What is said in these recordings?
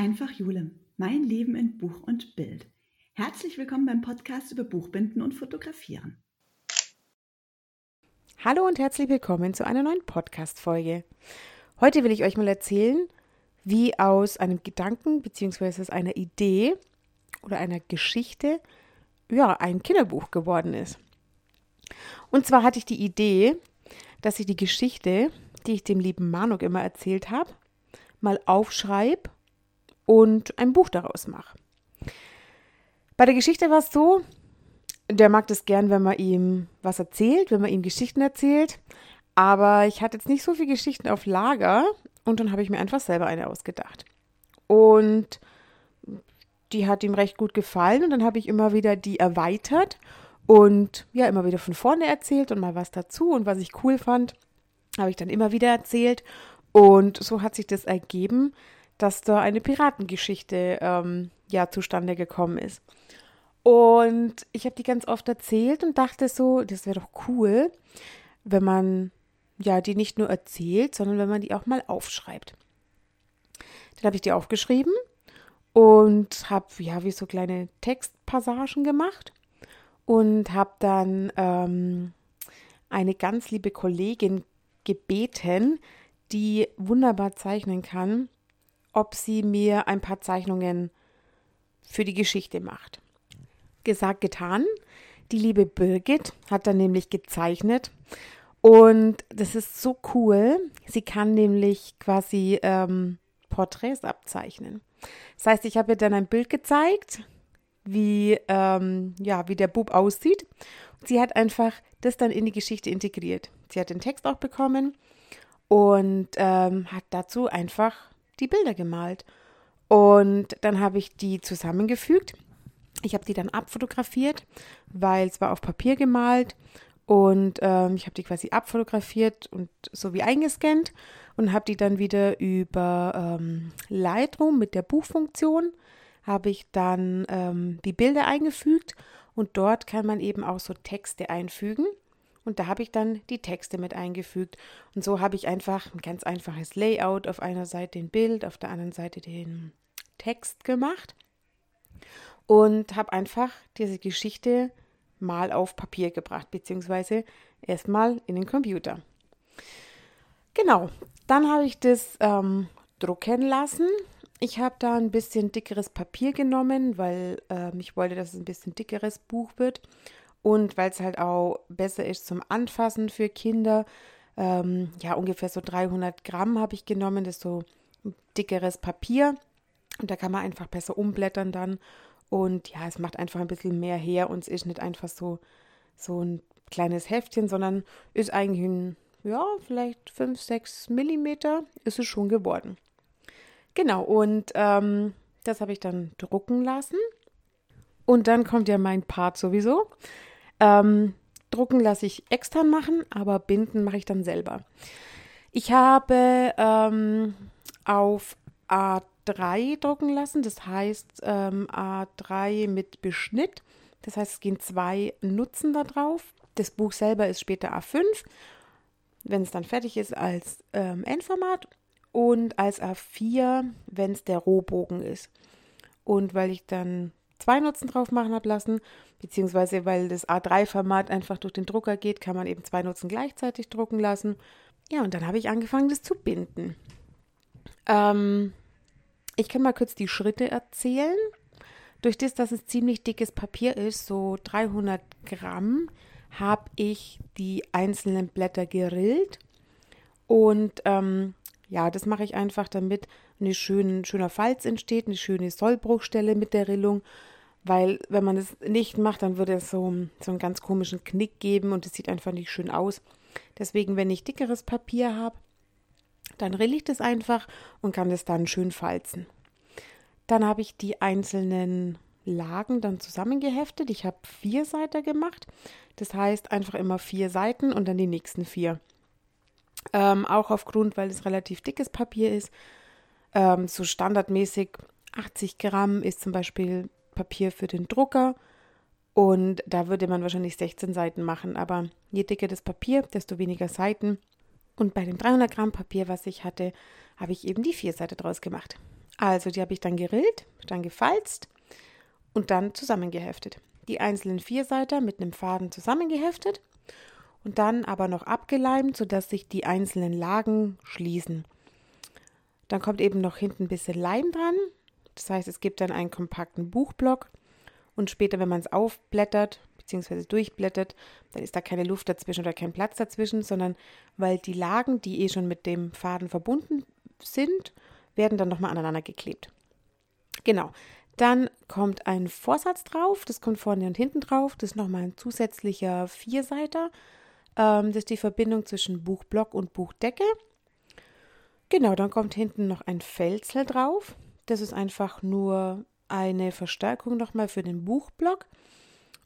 Einfach Jule, mein Leben in Buch und Bild. Herzlich willkommen beim Podcast über Buchbinden und Fotografieren. Hallo und herzlich willkommen zu einer neuen Podcast-Folge. Heute will ich euch mal erzählen, wie aus einem Gedanken bzw. aus einer Idee oder einer Geschichte ja, ein Kinderbuch geworden ist. Und zwar hatte ich die Idee, dass ich die Geschichte, die ich dem lieben Manuk immer erzählt habe, mal aufschreibe und ein Buch daraus mache. Bei der Geschichte war es so, der mag das gern, wenn man ihm was erzählt, wenn man ihm Geschichten erzählt. Aber ich hatte jetzt nicht so viele Geschichten auf Lager und dann habe ich mir einfach selber eine ausgedacht. Und die hat ihm recht gut gefallen und dann habe ich immer wieder die erweitert und ja, immer wieder von vorne erzählt und mal was dazu und was ich cool fand, habe ich dann immer wieder erzählt und so hat sich das ergeben, dass da eine Piratengeschichte ähm, ja zustande gekommen ist. Und ich habe die ganz oft erzählt und dachte so, das wäre doch cool, wenn man ja die nicht nur erzählt, sondern wenn man die auch mal aufschreibt. Dann habe ich die aufgeschrieben und habe ja wie so kleine Textpassagen gemacht und habe dann ähm, eine ganz liebe Kollegin gebeten, die wunderbar zeichnen kann, ob sie mir ein paar Zeichnungen für die Geschichte macht. Gesagt, getan. Die liebe Birgit hat dann nämlich gezeichnet und das ist so cool. Sie kann nämlich quasi ähm, Porträts abzeichnen. Das heißt, ich habe ihr dann ein Bild gezeigt, wie, ähm, ja, wie der Bub aussieht. sie hat einfach das dann in die Geschichte integriert. Sie hat den Text auch bekommen und ähm, hat dazu einfach die Bilder gemalt. Und dann habe ich die zusammengefügt. Ich habe die dann abfotografiert, weil es war auf Papier gemalt und ähm, ich habe die quasi abfotografiert und so wie eingescannt und habe die dann wieder über ähm, Lightroom mit der Buchfunktion habe ich dann ähm, die Bilder eingefügt und dort kann man eben auch so Texte einfügen. Und da habe ich dann die Texte mit eingefügt. Und so habe ich einfach ein ganz einfaches Layout. Auf einer Seite ein Bild, auf der anderen Seite den Text gemacht. Und habe einfach diese Geschichte mal auf Papier gebracht, beziehungsweise erstmal in den Computer. Genau, dann habe ich das ähm, drucken lassen. Ich habe da ein bisschen dickeres Papier genommen, weil äh, ich wollte, dass es ein bisschen dickeres Buch wird und weil es halt auch besser ist zum Anfassen für Kinder. Ähm, ja, ungefähr so 300 Gramm habe ich genommen, das ist so dickeres Papier und da kann man einfach besser umblättern dann und ja, es macht einfach ein bisschen mehr her und es ist nicht einfach so, so ein kleines Heftchen, sondern ist eigentlich ein, ja, vielleicht 5, 6 Millimeter ist es schon geworden. Genau, und ähm, das habe ich dann drucken lassen. Und dann kommt ja mein Part sowieso. Ähm, drucken lasse ich extern machen, aber binden mache ich dann selber. Ich habe ähm, auf A3 drucken lassen, das heißt ähm, A3 mit Beschnitt. Das heißt, es gehen zwei Nutzen da drauf. Das Buch selber ist später A5, wenn es dann fertig ist, als ähm, Endformat und als A4, wenn es der Rohbogen ist. Und weil ich dann zwei Nutzen drauf machen habe lassen, beziehungsweise weil das A3-Format einfach durch den Drucker geht, kann man eben zwei Nutzen gleichzeitig drucken lassen. Ja, und dann habe ich angefangen, das zu binden. Ähm, ich kann mal kurz die Schritte erzählen. Durch das, dass es ziemlich dickes Papier ist, so 300 Gramm, habe ich die einzelnen Blätter gerillt. Und ähm, ja, das mache ich einfach, damit ein schön, schöner Falz entsteht, eine schöne Sollbruchstelle mit der Rillung. Weil wenn man es nicht macht, dann würde es so, so einen ganz komischen Knick geben und es sieht einfach nicht schön aus. Deswegen, wenn ich dickeres Papier habe, dann rill ich das einfach und kann das dann schön falzen. Dann habe ich die einzelnen Lagen dann zusammengeheftet. Ich habe vier Seiten gemacht. Das heißt einfach immer vier Seiten und dann die nächsten vier. Ähm, auch aufgrund, weil es relativ dickes Papier ist. Ähm, so standardmäßig 80 Gramm ist zum Beispiel Papier für den Drucker. Und da würde man wahrscheinlich 16 Seiten machen. Aber je dicker das Papier, desto weniger Seiten. Und bei dem 300 Gramm Papier, was ich hatte, habe ich eben die vier Seiten draus gemacht. Also die habe ich dann gerillt, dann gefalzt und dann zusammengeheftet. Die einzelnen Vierseiter mit einem Faden zusammengeheftet und dann aber noch abgeleimt, sodass sich die einzelnen Lagen schließen. Dann kommt eben noch hinten ein bisschen Leim dran. Das heißt, es gibt dann einen kompakten Buchblock und später, wenn man es aufblättert bzw. durchblättert, dann ist da keine Luft dazwischen oder kein Platz dazwischen, sondern weil die Lagen, die eh schon mit dem Faden verbunden sind, werden dann nochmal aneinander geklebt. Genau. Dann kommt ein Vorsatz drauf, das kommt vorne und hinten drauf. Das ist nochmal ein zusätzlicher Vierseiter. Ähm, das ist die Verbindung zwischen Buchblock und Buchdecke. Genau, dann kommt hinten noch ein Felsel drauf. Das ist einfach nur eine Verstärkung nochmal für den Buchblock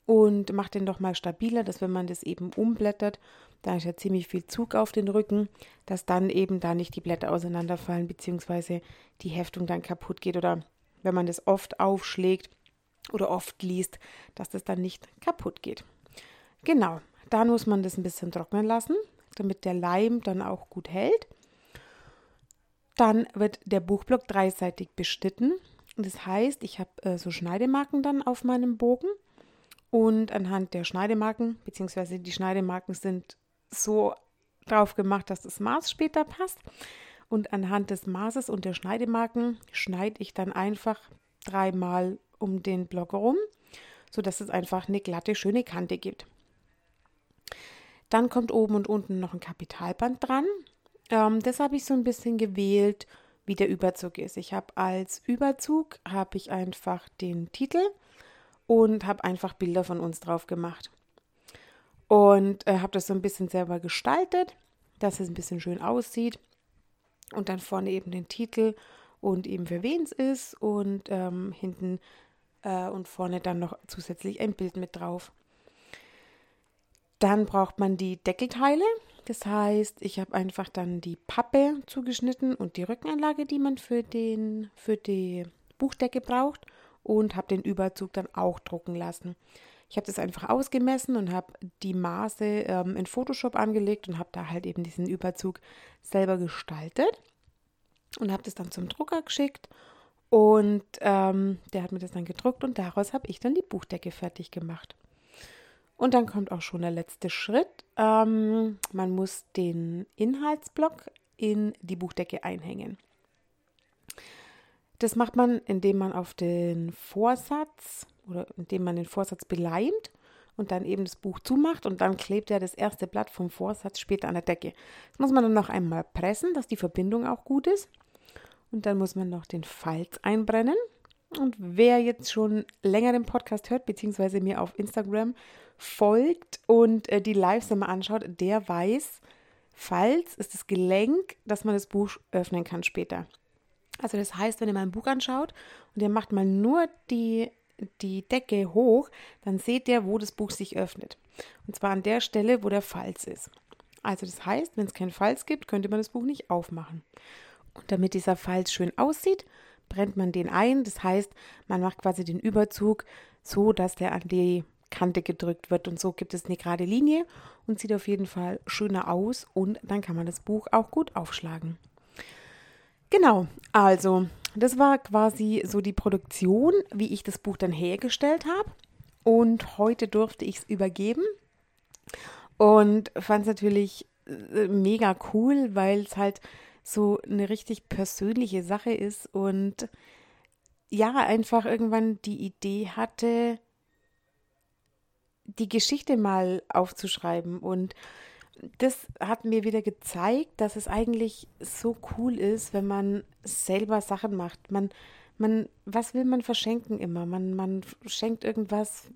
und macht den nochmal stabiler, dass wenn man das eben umblättert, da ist ja ziemlich viel Zug auf den Rücken, dass dann eben da nicht die Blätter auseinanderfallen, beziehungsweise die Heftung dann kaputt geht oder wenn man das oft aufschlägt oder oft liest, dass das dann nicht kaputt geht. Genau, dann muss man das ein bisschen trocknen lassen, damit der Leim dann auch gut hält. Dann wird der Buchblock dreiseitig beschnitten. Das heißt, ich habe äh, so Schneidemarken dann auf meinem Bogen und anhand der Schneidemarken, beziehungsweise die Schneidemarken sind so drauf gemacht, dass das Maß später passt. Und anhand des Maßes und der Schneidemarken schneide ich dann einfach dreimal um den Block herum, sodass es einfach eine glatte, schöne Kante gibt. Dann kommt oben und unten noch ein Kapitalband dran. Ähm, das habe ich so ein bisschen gewählt, wie der Überzug ist. Ich habe als Überzug habe ich einfach den Titel und habe einfach Bilder von uns drauf gemacht und äh, habe das so ein bisschen selber gestaltet, dass es ein bisschen schön aussieht und dann vorne eben den Titel und eben für wen es ist und ähm, hinten äh, und vorne dann noch zusätzlich ein Bild mit drauf. Dann braucht man die Deckelteile. Das heißt, ich habe einfach dann die Pappe zugeschnitten und die Rückenanlage, die man für, den, für die Buchdecke braucht und habe den Überzug dann auch drucken lassen. Ich habe das einfach ausgemessen und habe die Maße ähm, in Photoshop angelegt und habe da halt eben diesen Überzug selber gestaltet und habe das dann zum Drucker geschickt und ähm, der hat mir das dann gedruckt und daraus habe ich dann die Buchdecke fertig gemacht. Und dann kommt auch schon der letzte Schritt. Ähm, man muss den Inhaltsblock in die Buchdecke einhängen. Das macht man, indem man auf den Vorsatz oder indem man den Vorsatz beleimt und dann eben das Buch zumacht und dann klebt ja das erste Blatt vom Vorsatz später an der Decke. Das muss man dann noch einmal pressen, dass die Verbindung auch gut ist. Und dann muss man noch den Falz einbrennen. Und wer jetzt schon länger den Podcast hört, beziehungsweise mir auf Instagram folgt und äh, die Lives immer anschaut, der weiß, Falz ist das Gelenk, dass man das Buch öffnen kann später. Also das heißt, wenn ihr mal ein Buch anschaut und ihr macht mal nur die, die Decke hoch, dann seht ihr, wo das Buch sich öffnet. Und zwar an der Stelle, wo der Falz ist. Also das heißt, wenn es keinen Falz gibt, könnte man das Buch nicht aufmachen. Und damit dieser Falz schön aussieht, brennt man den ein. Das heißt, man macht quasi den Überzug so, dass der an die Kante gedrückt wird und so gibt es eine gerade Linie und sieht auf jeden Fall schöner aus und dann kann man das Buch auch gut aufschlagen. Genau, also das war quasi so die Produktion, wie ich das Buch dann hergestellt habe und heute durfte ich es übergeben und fand es natürlich äh, mega cool, weil es halt so eine richtig persönliche Sache ist und ja, einfach irgendwann die Idee hatte, die Geschichte mal aufzuschreiben. Und das hat mir wieder gezeigt, dass es eigentlich so cool ist, wenn man selber Sachen macht. Man, man, was will man verschenken immer? Man, man schenkt irgendwas,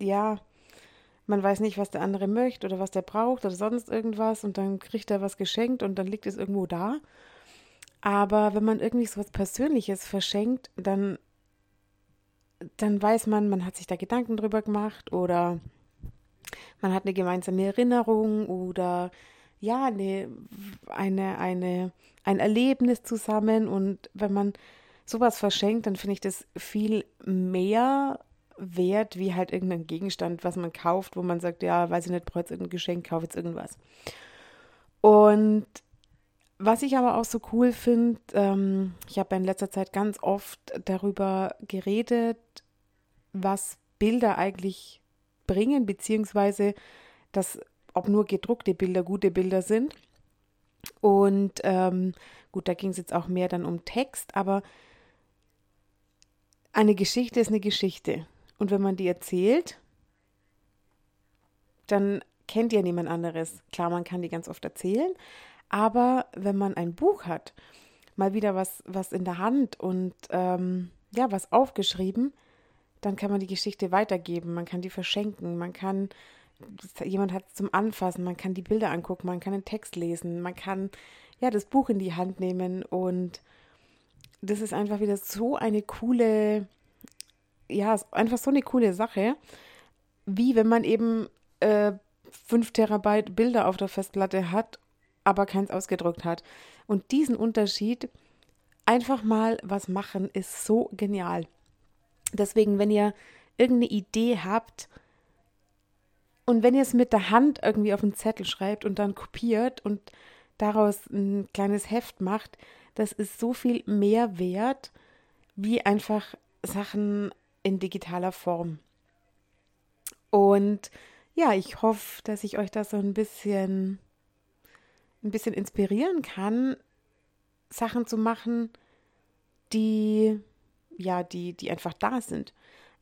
ja, man weiß nicht, was der andere möchte oder was der braucht oder sonst irgendwas und dann kriegt er was geschenkt und dann liegt es irgendwo da. Aber wenn man irgendwie so was Persönliches verschenkt, dann dann weiß man, man hat sich da Gedanken drüber gemacht oder man hat eine gemeinsame Erinnerung oder ja, eine, eine, eine, ein Erlebnis zusammen. Und wenn man sowas verschenkt, dann finde ich das viel mehr wert, wie halt irgendein Gegenstand, was man kauft, wo man sagt, ja, weiß ich nicht, brauche jetzt irgendein Geschenk, kaufe jetzt irgendwas. Und Was ich aber auch so cool finde, ähm, ich habe in letzter Zeit ganz oft darüber geredet, was Bilder eigentlich bringen, beziehungsweise dass ob nur gedruckte Bilder gute Bilder sind. Und ähm, gut, da ging es jetzt auch mehr dann um Text, aber eine Geschichte ist eine Geschichte. Und wenn man die erzählt, dann kennt ja niemand anderes. Klar, man kann die ganz oft erzählen, aber wenn man ein Buch hat, mal wieder was, was in der Hand und ähm, ja, was aufgeschrieben, dann kann man die Geschichte weitergeben, man kann die verschenken, man kann, jemand hat es zum Anfassen, man kann die Bilder angucken, man kann den Text lesen, man kann ja das Buch in die Hand nehmen und das ist einfach wieder so eine coole, ja, einfach so eine coole Sache, wie wenn man eben äh, 5 Terabyte Bilder auf der Festplatte hat, aber keins ausgedruckt hat. Und diesen Unterschied, einfach mal was machen, ist so genial. Deswegen, wenn ihr irgendeine Idee habt und wenn ihr es mit der Hand irgendwie auf einen Zettel schreibt und dann kopiert und daraus ein kleines Heft macht, das ist so viel mehr wert wie einfach Sachen in digitaler Form. Und ja, ich hoffe, dass ich euch das so ein bisschen ein bisschen inspirieren kann, Sachen zu machen, die ja, die, die einfach da sind.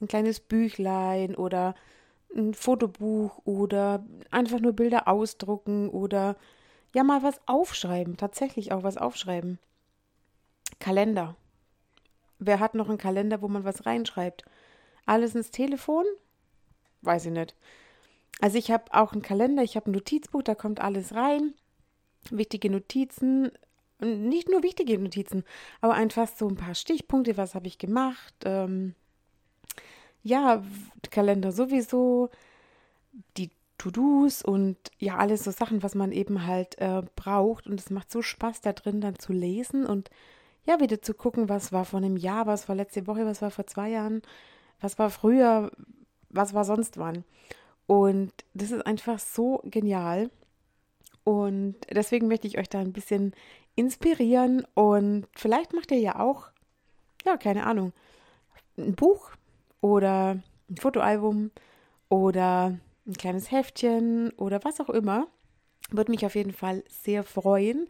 Ein kleines Büchlein oder ein Fotobuch oder einfach nur Bilder ausdrucken oder ja mal was aufschreiben, tatsächlich auch was aufschreiben. Kalender. Wer hat noch einen Kalender, wo man was reinschreibt? Alles ins Telefon? Weiß ich nicht. Also ich habe auch einen Kalender, ich habe ein Notizbuch, da kommt alles rein. Wichtige Notizen, nicht nur wichtige Notizen, aber einfach so ein paar Stichpunkte, was habe ich gemacht. Ähm, ja, Kalender sowieso, die To-Dos und ja, alles so Sachen, was man eben halt äh, braucht. Und es macht so Spaß, da drin dann zu lesen und ja, wieder zu gucken, was war vor einem Jahr, was war letzte Woche, was war vor zwei Jahren, was war früher, was war sonst wann. Und das ist einfach so genial. Und deswegen möchte ich euch da ein bisschen inspirieren und vielleicht macht ihr ja auch, ja, keine Ahnung, ein Buch oder ein Fotoalbum oder ein kleines Heftchen oder was auch immer. Würde mich auf jeden Fall sehr freuen.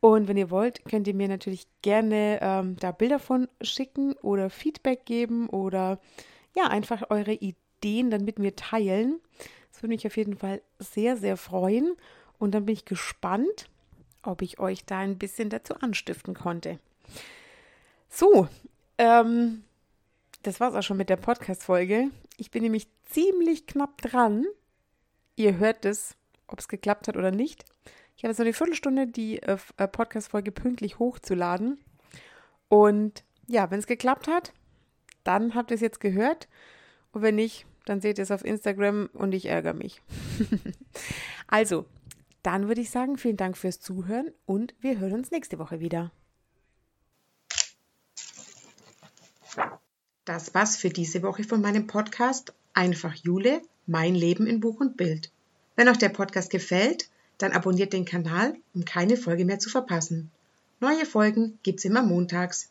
Und wenn ihr wollt, könnt ihr mir natürlich gerne ähm, da Bilder von schicken oder Feedback geben oder ja, einfach eure Ideen dann mit mir teilen. Das würde mich auf jeden Fall sehr, sehr freuen. Und dann bin ich gespannt, ob ich euch da ein bisschen dazu anstiften konnte. So, ähm, das war's auch schon mit der Podcast-Folge. Ich bin nämlich ziemlich knapp dran. Ihr hört es, ob es geklappt hat oder nicht. Ich habe noch eine Viertelstunde, die äh, äh, Podcast-Folge pünktlich hochzuladen. Und ja, wenn es geklappt hat, dann habt ihr es jetzt gehört. Und wenn nicht, dann seht ihr es auf Instagram und ich ärgere mich. also, dann würde ich sagen, vielen Dank fürs Zuhören und wir hören uns nächste Woche wieder. Das war's für diese Woche von meinem Podcast Einfach Jule, mein Leben in Buch und Bild. Wenn euch der Podcast gefällt, dann abonniert den Kanal, um keine Folge mehr zu verpassen. Neue Folgen gibt's immer montags.